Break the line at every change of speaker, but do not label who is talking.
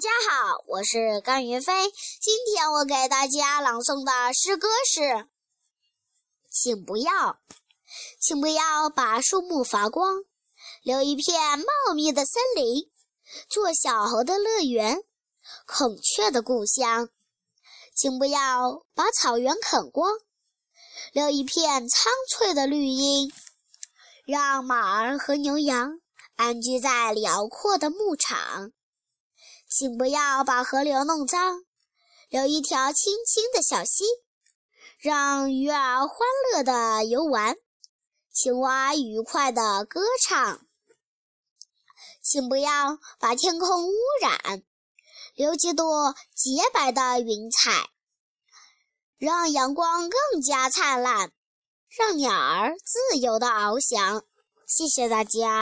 大家好，我是甘云飞。今天我给大家朗诵的诗歌是：请不要，请不要把树木伐光，留一片茂密的森林，做小猴的乐园，孔雀的故乡。请不要把草原啃光，留一片苍翠的绿荫，让马儿和牛羊安居在辽阔的牧场。请不要把河流弄脏，留一条清清的小溪，让鱼儿欢乐地游玩，青蛙愉快地歌唱。请不要把天空污染，留几朵洁白的云彩，让阳光更加灿烂，让鸟儿自由地翱翔。谢谢大家。